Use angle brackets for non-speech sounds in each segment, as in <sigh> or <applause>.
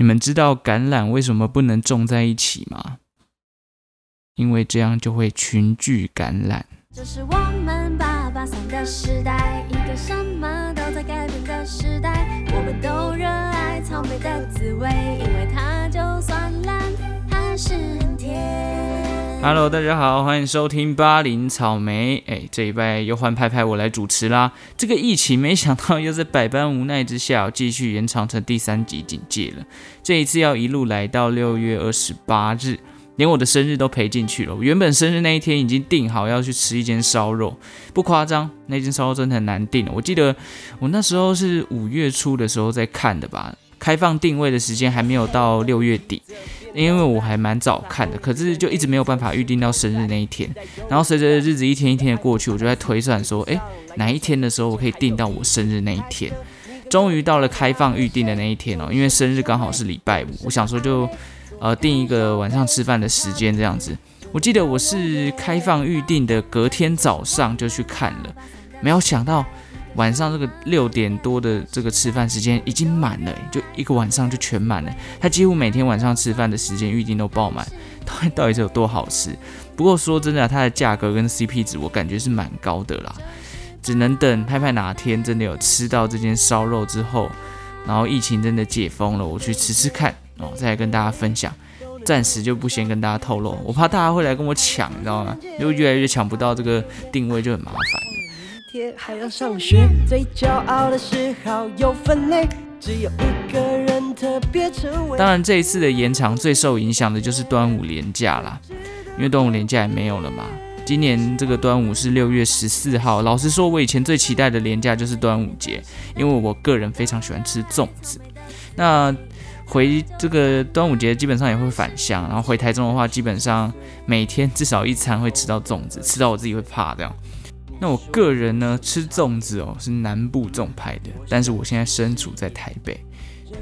你们知道橄榄为什么不能种在一起吗？因为这样就会群聚感染。这是我们八八三的时代，一个什么都在改变的时代。我们都热爱草莓的滋味，因为它就算烂，还是很甜。Hello，大家好，欢迎收听巴林草莓。哎，这一拜又换拍拍我来主持啦。这个疫情没想到又在百般无奈之下，继续延长成第三级警戒了。这一次要一路来到六月二十八日，连我的生日都赔进去了。我原本生日那一天已经订好要去吃一间烧肉，不夸张，那间烧肉真的很难订。我记得我那时候是五月初的时候在看的吧，开放定位的时间还没有到六月底。因为我还蛮早看的，可是就一直没有办法预定到生日那一天。然后随着日子一天一天的过去，我就在推算说，诶，哪一天的时候我可以订到我生日那一天？终于到了开放预定的那一天哦，因为生日刚好是礼拜五，我想说就呃定一个晚上吃饭的时间这样子。我记得我是开放预定的隔天早上就去看了，没有想到。晚上这个六点多的这个吃饭时间已经满了，就一个晚上就全满了。他几乎每天晚上吃饭的时间预定都爆满，<laughs> 到底到底是有多好吃？不过说真的，它的价格跟 CP 值我感觉是蛮高的啦。只能等拍拍哪天真的有吃到这间烧肉之后，然后疫情真的解封了，我去吃吃看哦，再来跟大家分享。暂时就不先跟大家透露，我怕大家会来跟我抢，你知道吗？因为越来越抢不到这个定位，就很麻烦。天还要上学，最骄傲的是好有分类，只有一个人特别成为。当然，这一次的延长最受影响的就是端午连假啦，因为端午连假也没有了嘛。今年这个端午是六月十四号。老实说，我以前最期待的连假就是端午节，因为我个人非常喜欢吃粽子。那回这个端午节基本上也会返乡，然后回台中的话，基本上每天至少一餐会吃到粽子，吃到我自己会怕这样。那我个人呢，吃粽子哦是南部粽派的，但是我现在身处在台北，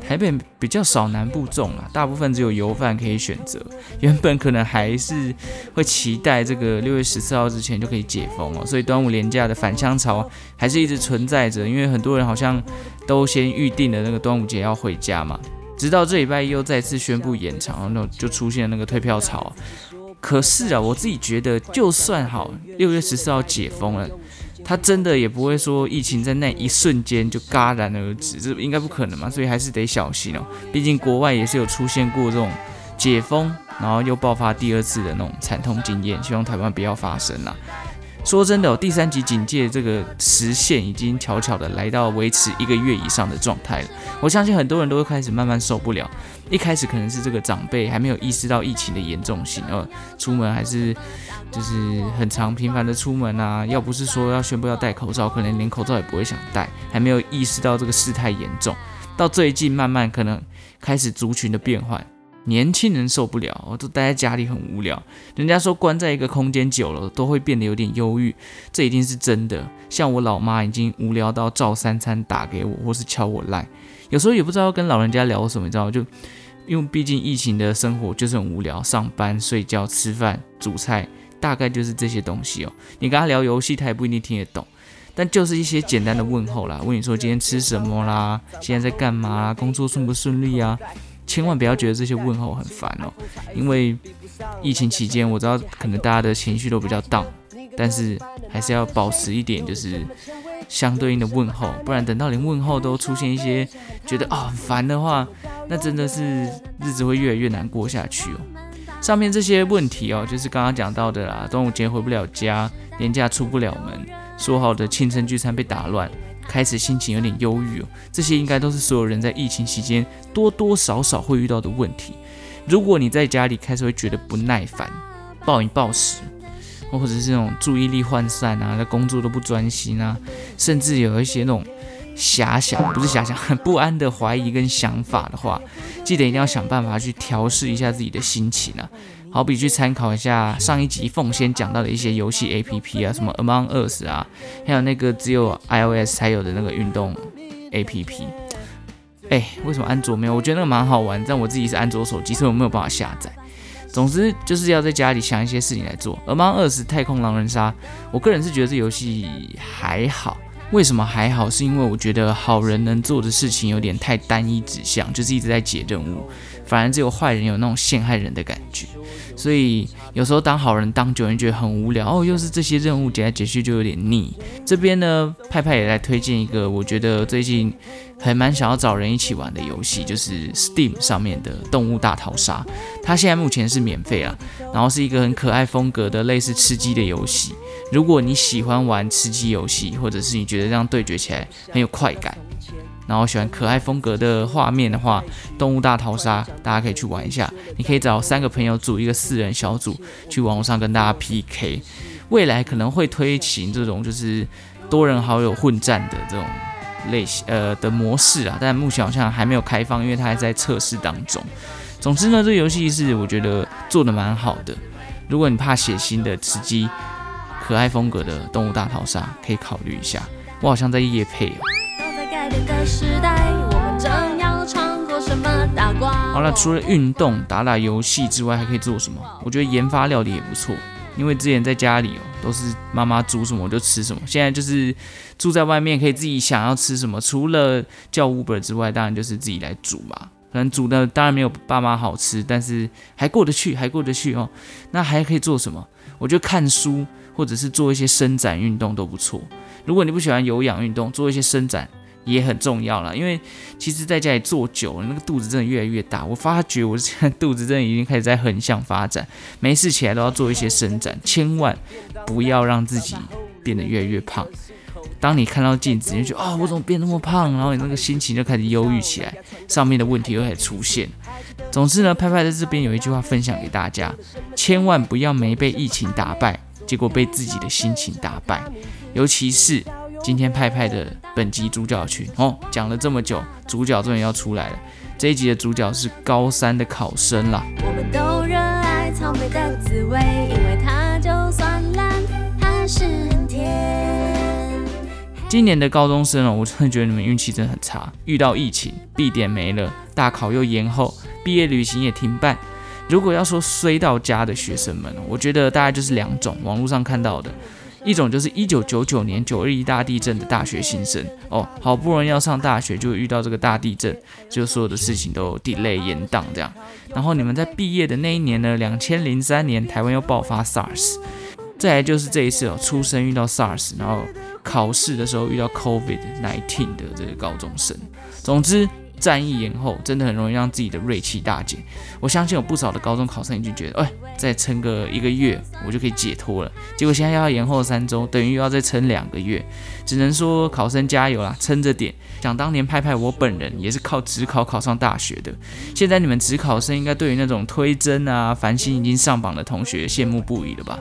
台北比较少南部粽啊，大部分只有油饭可以选择。原本可能还是会期待这个六月十四号之前就可以解封哦，所以端午连假的返乡潮还是一直存在着，因为很多人好像都先预定了那个端午节要回家嘛，直到这礼拜又再次宣布延长，那就出现那个退票潮。可是啊，我自己觉得，就算好六月十四号解封了，他真的也不会说疫情在那一瞬间就戛然而止，这应该不可能嘛，所以还是得小心哦。毕竟国外也是有出现过这种解封，然后又爆发第二次的那种惨痛经验，希望台湾不要发生啦。说真的、哦，第三级警戒这个时限已经悄悄的来到维持一个月以上的状态了。我相信很多人都会开始慢慢受不了。一开始可能是这个长辈还没有意识到疫情的严重性，呃，出门还是就是很常频繁的出门啊。要不是说要宣布要戴口罩，可能连口罩也不会想戴，还没有意识到这个事态严重。到最近慢慢可能开始族群的变换。年轻人受不了，我都待在家里很无聊。人家说关在一个空间久了都会变得有点忧郁，这一定是真的。像我老妈已经无聊到照三餐打给我，或是敲我赖，有时候也不知道跟老人家聊什么，你知道？就因为毕竟疫情的生活就是很无聊，上班、睡觉、吃饭、煮菜，大概就是这些东西哦。你跟他聊游戏，他也不一定听得懂，但就是一些简单的问候啦，问你说今天吃什么啦，现在在干嘛，工作顺不顺利啊？千万不要觉得这些问候很烦哦，因为疫情期间我知道可能大家的情绪都比较 down，但是还是要保持一点就是相对应的问候，不然等到连问候都出现一些觉得啊、很烦的话，那真的是日子会越来越难过下去哦。上面这些问题哦，就是刚刚讲到的啦，端午节回不了家，年假出不了门，说好的庆生聚餐被打乱。开始心情有点忧郁哦，这些应该都是所有人在疫情期间多多少少会遇到的问题。如果你在家里开始会觉得不耐烦、暴饮暴食，或者是那种注意力涣散啊，在工作都不专心啊，甚至有一些那种遐想，不是遐想，很 <laughs> 不安的怀疑跟想法的话，记得一定要想办法去调试一下自己的心情啊。好比去参考一下上一集凤仙讲到的一些游戏 A P P 啊，什么 Among Us 啊，还有那个只有 iOS 才有的那个运动 A P P。哎，为什么安卓没有？我觉得那个蛮好玩，但我自己是安卓手机，所以我没有办法下载。总之就是要在家里想一些事情来做。Among Us 太空狼人杀，我个人是觉得这游戏还好，为什么还好？是因为我觉得好人能做的事情有点太单一指向，就是一直在解任务，反而只有坏人有那种陷害人的感觉。所以有时候当好人当久，人觉得很无聊哦，又是这些任务解来解去就有点腻。这边呢，派派也来推荐一个，我觉得最近还蛮想要找人一起玩的游戏，就是 Steam 上面的《动物大逃杀》。它现在目前是免费啊，然后是一个很可爱风格的类似吃鸡的游戏。如果你喜欢玩吃鸡游戏，或者是你觉得这样对决起来很有快感。然后喜欢可爱风格的画面的话，《动物大逃杀》大家可以去玩一下。你可以找三个朋友组一个四人小组，去网络上跟大家 PK。未来可能会推行这种就是多人好友混战的这种类型呃的模式啊，但目前好像还没有开放，因为它还在测试当中。总之呢，这个游戏是我觉得做的蛮好的。如果你怕血腥的吃鸡，可爱风格的《动物大逃杀》可以考虑一下。我好像在夜配。好了，除了运动、打打游戏之外，还可以做什么？我觉得研发料理也不错。因为之前在家里哦，都是妈妈煮什么我就吃什么。现在就是住在外面，可以自己想要吃什么，除了叫 Uber 之外，当然就是自己来煮嘛。可能煮的当然没有爸妈好吃，但是还过得去，还过得去哦。那还可以做什么？我觉得看书或者是做一些伸展运动都不错。如果你不喜欢有氧运动，做一些伸展。也很重要了，因为其实在家里坐久了，那个肚子真的越来越大。我发觉我现在肚子真的已经开始在横向发展，没事起来都要做一些伸展，千万不要让自己变得越来越胖。当你看到镜子，你就觉得啊，我怎么变那么胖？然后你那个心情就开始忧郁起来，上面的问题又开始出现。总之呢，拍拍在这边有一句话分享给大家：千万不要没被疫情打败，结果被自己的心情打败，尤其是。今天派派的本集主角群哦，讲了这么久，主角终于要出来了。这一集的主角是高三的考生啦。我们都热爱草莓的滋味，因为它就算烂还是很甜。今年的高中生哦，我真的觉得你们运气真的很差，遇到疫情，必点没了，大考又延后，毕业旅行也停办。如果要说衰到家的学生们，我觉得大概就是两种，网络上看到的。一种就是一九九九年九二一大地震的大学新生哦，好不容易要上大学，就遇到这个大地震，就所有的事情都 delay 延宕这样。然后你们在毕业的那一年呢，两千零三年台湾又爆发 SARS，再来就是这一次哦，出生遇到 SARS，然后考试的时候遇到 COVID nineteen 的这个高中生。总之。战役延后，真的很容易让自己的锐气大减。我相信有不少的高中考生已经觉得，哎，再撑个一个月，我就可以解脱了。结果现在要延后三周，等于又要再撑两个月。只能说考生加油啦，撑着点。想当年拍拍我本人也是靠职考考上大学的。现在你们职考生应该对于那种推甄啊、繁星已经上榜的同学羡慕不已了吧？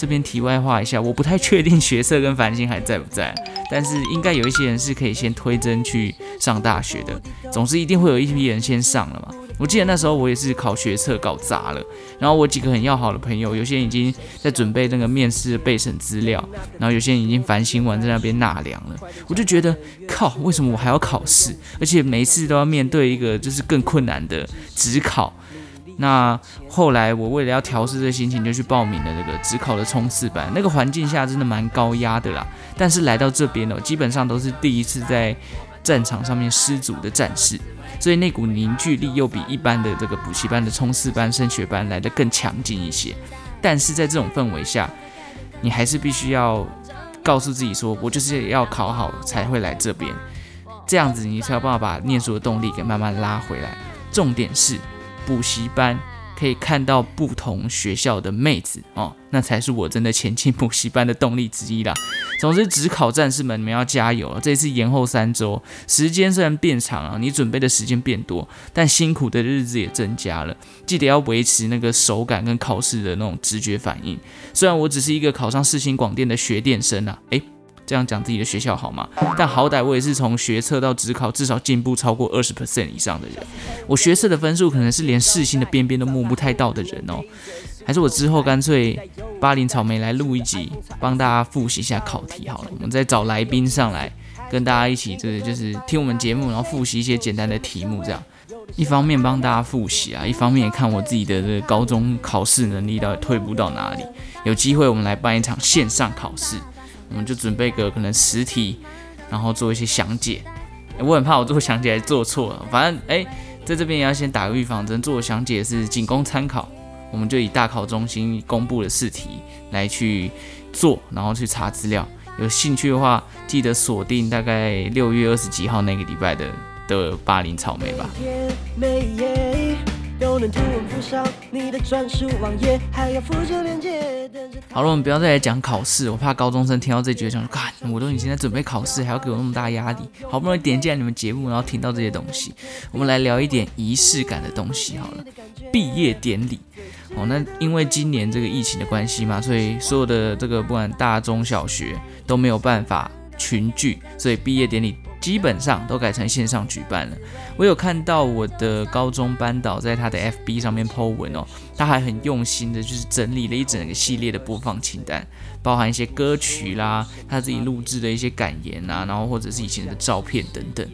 这边题外话一下，我不太确定学测跟繁星还在不在，但是应该有一些人是可以先推甄去上大学的。总之一定会有一批人先上了嘛。我记得那时候我也是考学测搞砸了，然后我几个很要好的朋友，有些人已经在准备那个面试备审资料，然后有些人已经繁星完在那边纳凉了。我就觉得靠，为什么我还要考试，而且每一次都要面对一个就是更困难的职考。那后来我为了要调试这心情，就去报名了这个职考的冲刺班。那个环境下真的蛮高压的啦。但是来到这边呢，基本上都是第一次在战场上面失足的战士，所以那股凝聚力又比一般的这个补习班的冲刺班、升学班来的更强劲一些。但是在这种氛围下，你还是必须要告诉自己说，我就是要考好才会来这边，这样子你才有办法把念书的动力给慢慢拉回来。重点是。补习班可以看到不同学校的妹子哦，那才是我真的前进补习班的动力之一啦。总之，只考战士们，你们要加油了！这次延后三周，时间虽然变长了，你准备的时间变多，但辛苦的日子也增加了。记得要维持那个手感跟考试的那种直觉反应。虽然我只是一个考上世新广电的学电生啊，诶。这样讲自己的学校好吗？但好歹我也是从学测到职考，至少进步超过二十 percent 以上的人。我学测的分数可能是连世新的边边都摸不太到的人哦。还是我之后干脆巴林草莓来录一集，帮大家复习一下考题好了。我们再找来宾上来，跟大家一起，就是就是听我们节目，然后复习一些简单的题目。这样一方面帮大家复习啊，一方面看我自己的这个高中考试能力到底退步到哪里。有机会我们来办一场线上考试。我们就准备个可能十题，然后做一些详解。我很怕我做详解还做错了，反正哎，在这边也要先打个预防针，做详解是仅供参考。我们就以大考中心公布的试题来去做，然后去查资料。有兴趣的话，记得锁定大概六月二十几号那个礼拜的的巴林草莓吧。好了，我们不要再来讲考试，我怕高中生听到这句想说，看我都已经在准备考试，还要给我那么大压力，好不容易点进来你们节目，然后听到这些东西，我们来聊一点仪式感的东西好了。毕业典礼哦，那因为今年这个疫情的关系嘛，所以所有的这个不管大中小学都没有办法群聚，所以毕业典礼。基本上都改成线上举办了。我有看到我的高中班导在他的 FB 上面 po 文哦，他还很用心的，就是整理了一整个系列的播放清单，包含一些歌曲啦，他自己录制的一些感言啊，然后或者是以前的照片等等。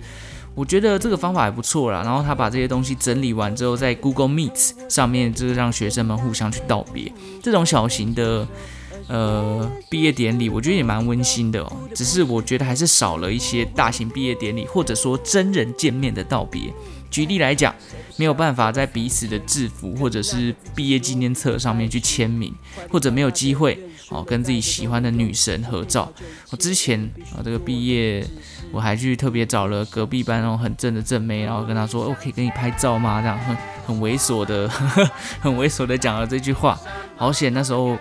我觉得这个方法还不错啦。然后他把这些东西整理完之后，在 Google Meet 上面就是让学生们互相去道别，这种小型的。呃，毕业典礼我觉得也蛮温馨的哦，只是我觉得还是少了一些大型毕业典礼，或者说真人见面的道别。举例来讲，没有办法在彼此的制服或者是毕业纪念册上面去签名，或者没有机会哦跟自己喜欢的女神合照。我之前啊这个毕业，我还去特别找了隔壁班那种很正的正妹，然后跟她说，我可以跟你拍照吗？这样很很猥琐的呵呵，<laughs> 很猥琐的讲了这句话。好险那时候。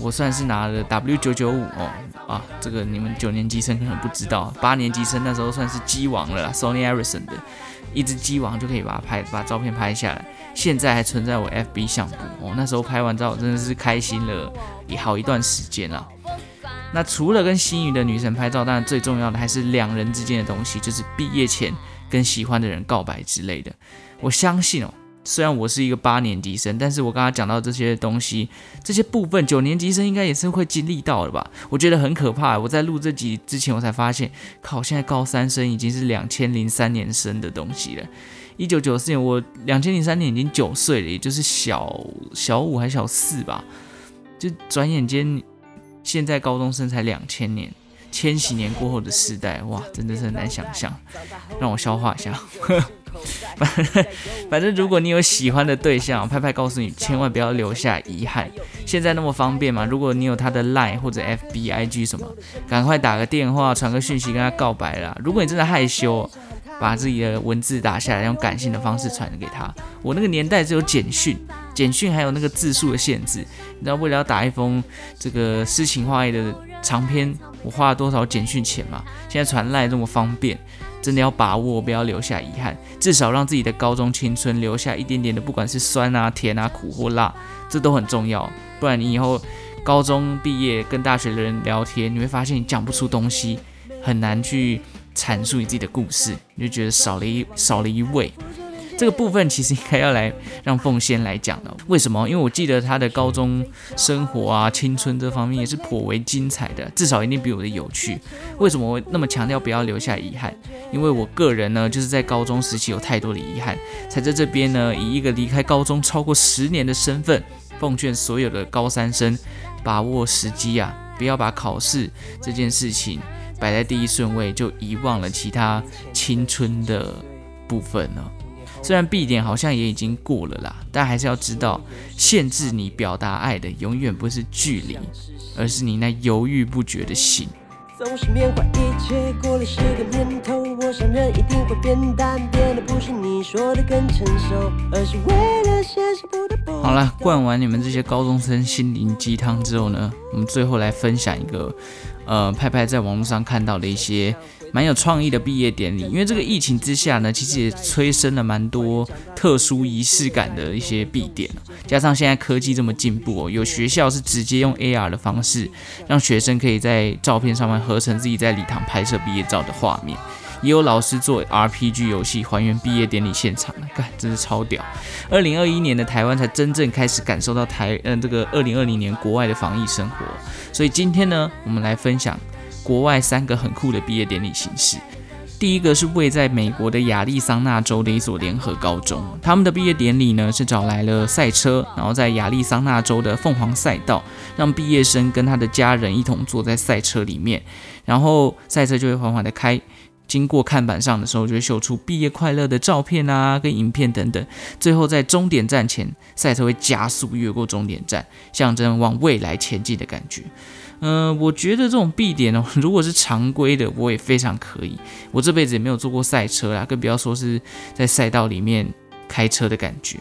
我算是拿了 W 九九五哦啊，这个你们九年级生可能不知道，八年级生那时候算是机王了，Sony Ericsson 的一只机王就可以把它拍把照片拍下来，现在还存在我 FB 相簿哦。那时候拍完照真的是开心了也好一段时间了。那除了跟心仪的女神拍照，当然最重要的还是两人之间的东西，就是毕业前跟喜欢的人告白之类的。我相信哦。虽然我是一个八年级生，但是我刚刚讲到这些东西，这些部分九年级生应该也是会经历到的吧？我觉得很可怕。我在录这集之前，我才发现，靠，现在高三生已经是两千零三年生的东西了。一九九四年，我两千零三年已经九岁了，也就是小小五还小四吧。就转眼间，现在高中生才两千年，千禧年过后的时代，哇，真的是很难想象。让我消化一下。<laughs> 反正反正，如果你有喜欢的对象，拍拍告诉你，千万不要留下遗憾。现在那么方便嘛？如果你有他的 Line 或者 FB、IG 什么，赶快打个电话，传个讯息跟他告白啦。如果你真的害羞，把自己的文字打下来，用感性的方式传给他。我那个年代只有简讯，简讯还有那个字数的限制。你知道为了要打一封这个诗情画意的长篇，我花了多少简讯钱吗？现在传赖这么方便。真的要把握，不要留下遗憾，至少让自己的高中青春留下一点点的，不管是酸啊、甜啊、苦或辣，这都很重要。不然你以后高中毕业跟大学的人聊天，你会发现你讲不出东西，很难去阐述你自己的故事，你就觉得少了一少了一味。这个部分其实应该要来让凤仙来讲的，为什么？因为我记得他的高中生活啊、青春这方面也是颇为精彩的，至少一定比我的有趣。为什么我那么强调不要留下遗憾？因为我个人呢，就是在高中时期有太多的遗憾，才在这边呢，以一个离开高中超过十年的身份，奉劝所有的高三生，把握时机啊，不要把考试这件事情摆在第一顺位，就遗忘了其他青春的部分呢。虽然 B 点好像也已经过了啦，但还是要知道，限制你表达爱的永远不是距离，而是你那犹豫不决的心。总是缅怀一切过了十个年头，我想人一定会变淡，变得不是你说的更成熟，而是为了现实不得不。好了，灌完你们这些高中生心灵鸡汤之后呢，我们最后来分享一个，呃，派派在网络上看到的一些。蛮有创意的毕业典礼，因为这个疫情之下呢，其实也催生了蛮多特殊仪式感的一些毕典加上现在科技这么进步哦，有学校是直接用 AR 的方式，让学生可以在照片上面合成自己在礼堂拍摄毕业照的画面，也有老师做 RPG 游戏还原毕业典礼现场，干真是超屌。二零二一年的台湾才真正开始感受到台嗯这个二零二零年国外的防疫生活，所以今天呢，我们来分享。国外三个很酷的毕业典礼形式。第一个是位在美国的亚利桑那州的一所联合高中，他们的毕业典礼呢是找来了赛车，然后在亚利桑那州的凤凰赛道，让毕业生跟他的家人一同坐在赛车里面，然后赛车就会缓缓的开。经过看板上的时候，就会秀出毕业快乐的照片啊，跟影片等等。最后在终点站前，赛车会加速越过终点站，象征往未来前进的感觉。嗯，我觉得这种必点哦，<laughs> 如果是常规的，我也非常可以。我这辈子也没有坐过赛车啦，更不要说是在赛道里面开车的感觉。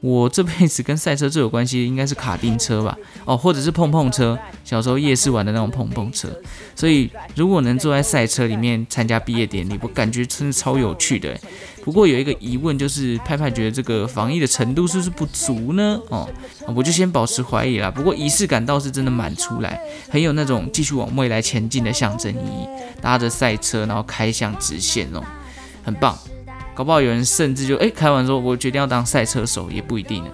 我这辈子跟赛车最有关系的应该是卡丁车吧，哦，或者是碰碰车，小时候夜市玩的那种碰碰车。所以如果能坐在赛车里面参加毕业典礼，我感觉真的超有趣的。不过有一个疑问，就是派派觉得这个防疫的程度是不是不足呢？哦，我就先保持怀疑啦。不过仪式感倒是真的蛮出来，很有那种继续往未来前进的象征意义。搭着赛车，然后开向直线哦，很棒。搞不好有人甚至就哎开完说，我决定要当赛车手，也不一定呢。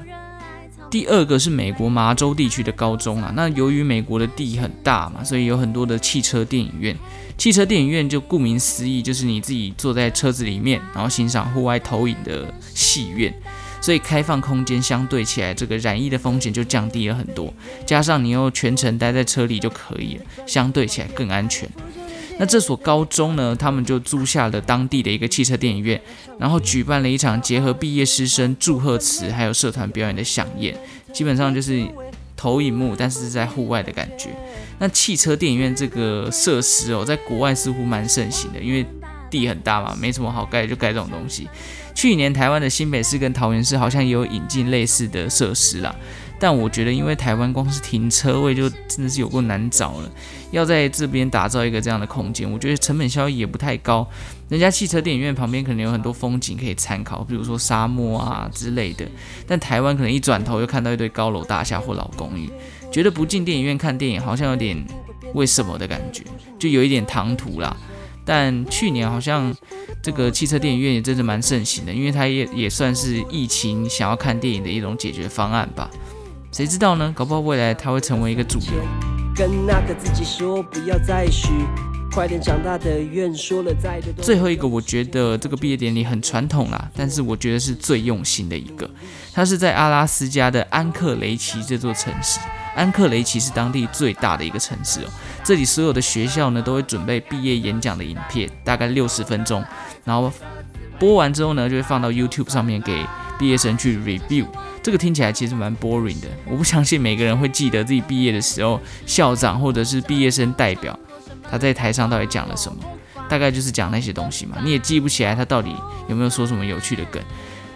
第二个是美国麻州地区的高中啊，那由于美国的地很大嘛，所以有很多的汽车电影院。汽车电影院就顾名思义，就是你自己坐在车子里面，然后欣赏户外投影的戏院。所以开放空间相对起来，这个染疫的风险就降低了很多。加上你又全程待在车里就可以了，相对起来更安全。那这所高中呢，他们就租下了当地的一个汽车电影院，然后举办了一场结合毕业师生祝贺词还有社团表演的响宴，基本上就是投影幕，但是在户外的感觉。那汽车电影院这个设施哦，在国外似乎蛮盛行的，因为地很大嘛，没什么好盖，就盖这种东西。去年台湾的新北市跟桃园市好像也有引进类似的设施啦。但我觉得，因为台湾光是停车位就真的是有够难找了，要在这边打造一个这样的空间，我觉得成本效益也不太高。人家汽车电影院旁边可能有很多风景可以参考，比如说沙漠啊之类的。但台湾可能一转头又看到一堆高楼大厦或老公寓，觉得不进电影院看电影好像有点为什么的感觉，就有一点唐突啦。但去年好像这个汽车电影院也真的蛮盛行的，因为它也也算是疫情想要看电影的一种解决方案吧。谁知道呢？搞不好未来它会成为一个主流。跟那个自己说不要再许。快点长大的愿，说了再多最后一个，我觉得这个毕业典礼很传统啦，但是我觉得是最用心的一个。它是在阿拉斯加的安克雷奇这座城市。安克雷奇是当地最大的一个城市哦。这里所有的学校呢，都会准备毕业演讲的影片，大概六十分钟，然后播完之后呢，就会放到 YouTube 上面给毕业生去 review。这个听起来其实蛮 boring 的，我不相信每个人会记得自己毕业的时候，校长或者是毕业生代表他在台上到底讲了什么，大概就是讲那些东西嘛，你也记不起来他到底有没有说什么有趣的梗。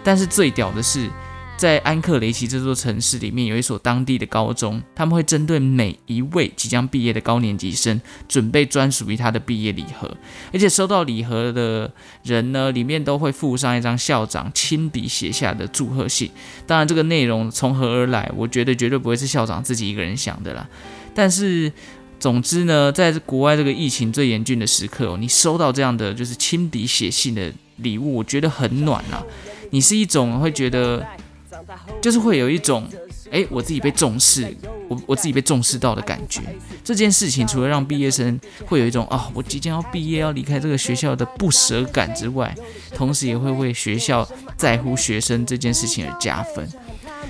但是最屌的是。在安克雷奇这座城市里面，有一所当地的高中，他们会针对每一位即将毕业的高年级生，准备专属于他的毕业礼盒，而且收到礼盒的人呢，里面都会附上一张校长亲笔写下的祝贺信。当然，这个内容从何而来，我觉得绝对不会是校长自己一个人想的啦。但是，总之呢，在国外这个疫情最严峻的时刻，你收到这样的就是亲笔写信的礼物，我觉得很暖啊。你是一种会觉得。就是会有一种，哎，我自己被重视，我我自己被重视到的感觉。这件事情除了让毕业生会有一种啊，我即将要毕业要离开这个学校的不舍感之外，同时也会为学校在乎学生这件事情而加分。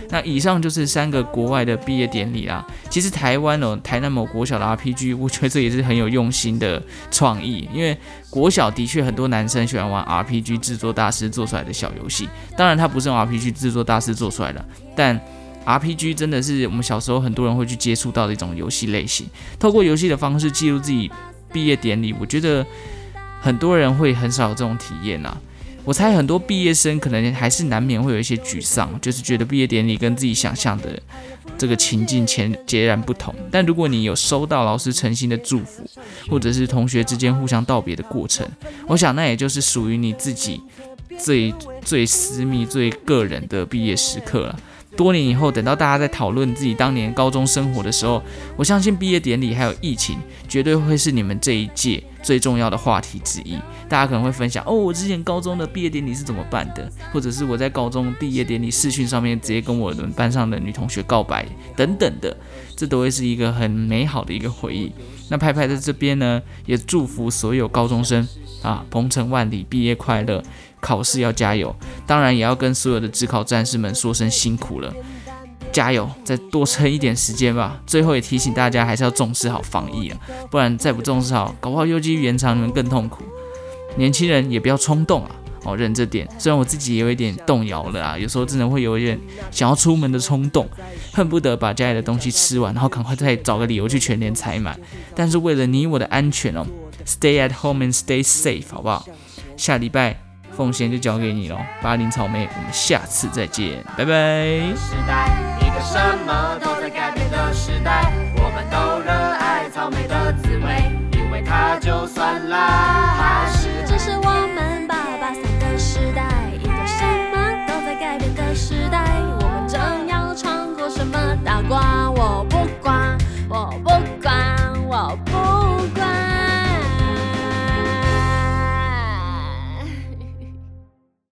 那以上就是三个国外的毕业典礼啦。其实台湾哦，台南某国小的 RPG，<laughs> 我觉得这也是很有用心的创意。因为国小的确很多男生喜欢玩 RPG 制作大师做出来的小游戏，当然它不是用 RPG 制作大师做出来的，但 RPG 真的是我们小时候很多人会去接触到的一种游戏类型。透过游戏的方式记录自己毕业典礼，我觉得很多人会很少有这种体验啊。我猜很多毕业生可能还是难免会有一些沮丧，就是觉得毕业典礼跟自己想象的这个情境前截然不同。但如果你有收到老师诚心的祝福，或者是同学之间互相道别的过程，我想那也就是属于你自己最最私密、最个人的毕业时刻了。多年以后，等到大家在讨论自己当年高中生活的时候，我相信毕业典礼还有疫情，绝对会是你们这一届。最重要的话题之一。大家可能会分享哦，我之前高中的毕业典礼是怎么办的，或者是我在高中毕业典礼视讯上面直接跟我们班上的女同学告白等等的，这都会是一个很美好的一个回忆。那派派在这边呢，也祝福所有高中生啊，鹏程万里，毕业快乐，考试要加油。当然，也要跟所有的职考战士们说声辛苦了，加油，再多撑一点时间吧。最后也提醒大家，还是要重视好防疫啊，不然再不重视好，搞不好又继续延长你们更痛苦。年轻人也不要冲动啊。哦，忍着点。虽然我自己也有一点动摇了啊，有时候真的会有一点想要出门的冲动，恨不得把家里的东西吃完，然后赶快再找个理由去全年采买。但是为了你我的安全哦，Stay at home and stay safe，好不好？下礼拜奉献就交给你喽巴林草莓我们下次再见拜拜。时代一个什么都改变的时代我们都热爱草莓的滋味因为它就算啦还是